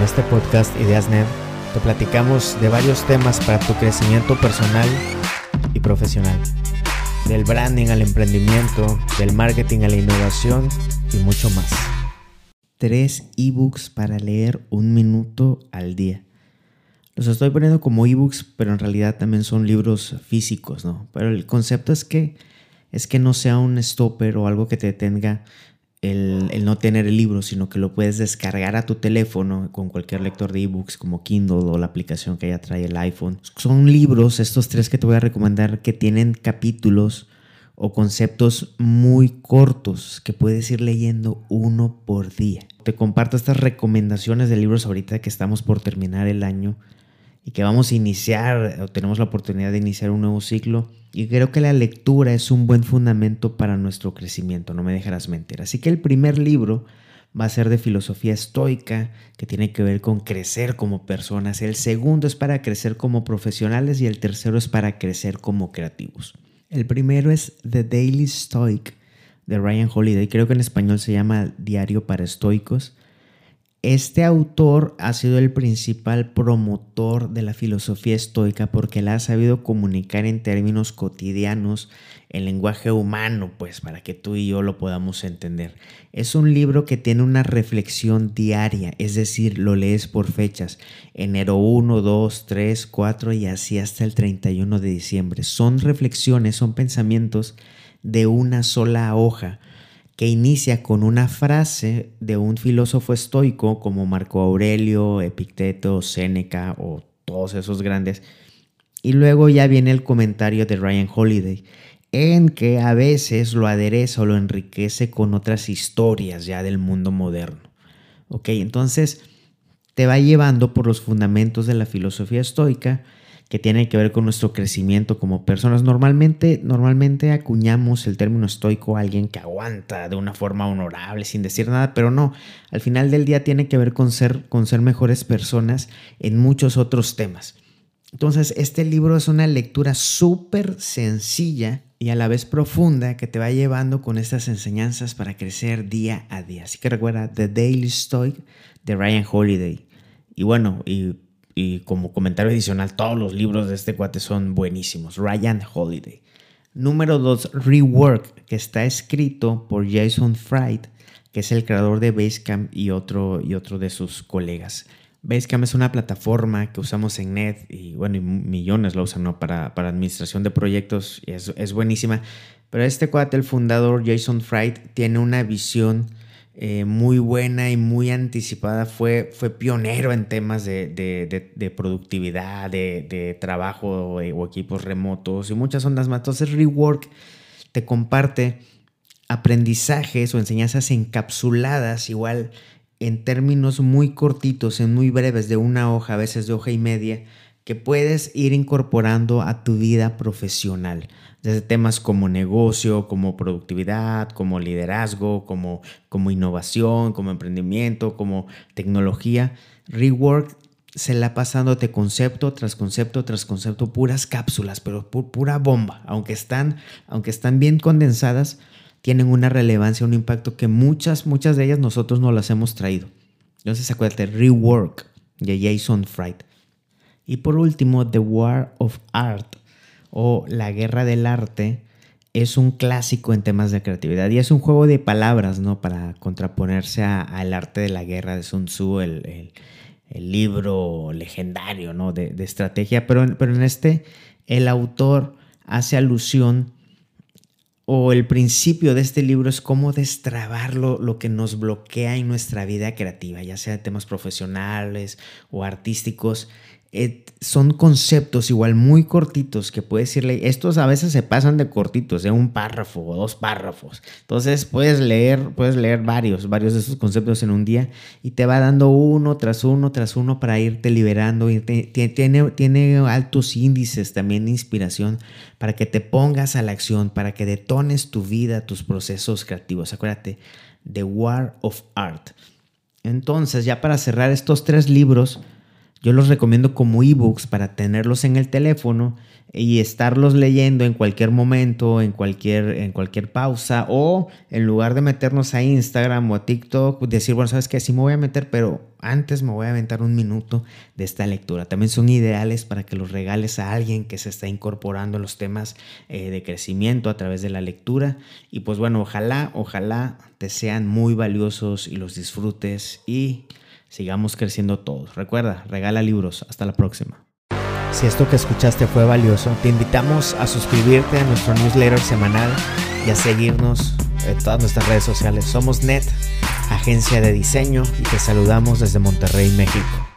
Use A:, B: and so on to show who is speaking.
A: En este podcast IdeasNet te platicamos de varios temas para tu crecimiento personal y profesional. Del branding al emprendimiento, del marketing a la innovación y mucho más. Tres ebooks para leer un minuto al día. Los estoy poniendo como ebooks, pero en realidad también son libros físicos, ¿no? Pero el concepto es que es que no sea un stopper o algo que te detenga el, no tener el libro, sino que lo puedes descargar a tu teléfono con cualquier lector de ebooks como Kindle o la aplicación que ya trae el iPhone. Son libros, estos tres que te voy a recomendar, que tienen capítulos o conceptos muy cortos que puedes ir leyendo uno por día. Te comparto estas recomendaciones de libros ahorita que estamos por terminar el año y que vamos a iniciar o tenemos la oportunidad de iniciar un nuevo ciclo. Y creo que la lectura es un buen fundamento para nuestro crecimiento, no me dejarás mentir. Así que el primer libro va a ser de filosofía estoica, que tiene que ver con crecer como personas. El segundo es para crecer como profesionales y el tercero es para crecer como creativos. El primero es The Daily Stoic de Ryan Holiday, creo que en español se llama Diario para Estoicos. Este autor ha sido el principal promotor de la filosofía estoica porque la ha sabido comunicar en términos cotidianos, en lenguaje humano, pues para que tú y yo lo podamos entender. Es un libro que tiene una reflexión diaria, es decir, lo lees por fechas, enero 1, 2, 3, 4 y así hasta el 31 de diciembre. Son reflexiones, son pensamientos de una sola hoja que inicia con una frase de un filósofo estoico como Marco Aurelio, Epicteto, Séneca o todos esos grandes. Y luego ya viene el comentario de Ryan Holiday, en que a veces lo adereza o lo enriquece con otras historias ya del mundo moderno. Ok, entonces te va llevando por los fundamentos de la filosofía estoica que tiene que ver con nuestro crecimiento como personas. Normalmente, normalmente acuñamos el término estoico a alguien que aguanta de una forma honorable sin decir nada, pero no, al final del día tiene que ver con ser, con ser mejores personas en muchos otros temas. Entonces, este libro es una lectura súper sencilla y a la vez profunda que te va llevando con estas enseñanzas para crecer día a día. Así que recuerda The Daily Stoic de Ryan Holiday. Y bueno, y y como comentario adicional, todos los libros de este cuate son buenísimos. Ryan Holiday. Número 2, Rework, que está escrito por Jason Fried, que es el creador de Basecamp y otro, y otro de sus colegas. Basecamp es una plataforma que usamos en Net y bueno, y millones lo usan para, para, administración de proyectos y es, es buenísima. Pero este cuate, el fundador Jason Fried, tiene una visión eh, muy buena y muy anticipada. Fue, fue pionero en temas de, productividad, de, trabajo o, equipos remotos y muchas ondas más. Entonces Rework te comparte aprendizajes o enseñanzas encapsuladas igual en términos muy cortitos, en muy breves, de una hoja, a veces de hoja y media, que puedes ir incorporando a tu vida profesional desde temas como negocio, como productividad, como liderazgo, como, como innovación, como emprendimiento, como tecnología. Rework se la pasándote concepto tras concepto tras concepto, puras cápsulas, pero pura bomba. Aunque están, aunque están bien condensadas, tienen una relevancia, un impacto que muchas, muchas de ellas nosotros no las hemos traído. Entonces acuérdate, Rework de Jason Fried. Y por último, The War of Art o La Guerra del Arte es un clásico en temas de creatividad y es un juego de palabras, ¿no? Para contraponerse al arte de la guerra de Sun Tzu, el, libro legendario, ¿no? De, estrategia, pero, pero en este el autor hace alusión o el principio de este libro es cómo destrabar lo, que nos bloquea en nuestra vida creativa, ya sea temas profesionales o artísticos son conceptos igual muy cortitos que puedes decirle, estos a veces se pasan de cortitos, de un párrafo o dos párrafos. Entonces puedes leer, puedes leer varios, varios de esos conceptos en un día y te va dando uno tras uno tras uno para irte liberando. Tiene, tiene altos índices también de inspiración para que te pongas a la acción, para que detones tu vida, tus procesos creativos. Acuérdate, The War of Art. Entonces, ya para cerrar estos tres libros, Yo los recomiendo como ebooks para tenerlos en el teléfono y estarlos leyendo en cualquier momento, en cualquier, en cualquier pausa o en lugar de meternos a Instagram o a TikTok, decir, bueno, sabes que sí me voy a meter, pero antes me voy a aventar un minuto de esta lectura. También son ideales para que los regales a alguien que se está incorporando en los temas eh, de crecimiento a través de la lectura. Y pues bueno, ojalá, ojalá te sean muy valiosos y los disfrutes y sigamos creciendo todos. Recuerda, regala libros. Hasta la próxima. Si esto que escuchaste fue valioso, te invitamos a suscribirte a nuestro newsletter semanal y a seguirnos en todas nuestras redes sociales. Somos NET, agencia de diseño, y te saludamos desde Monterrey, México.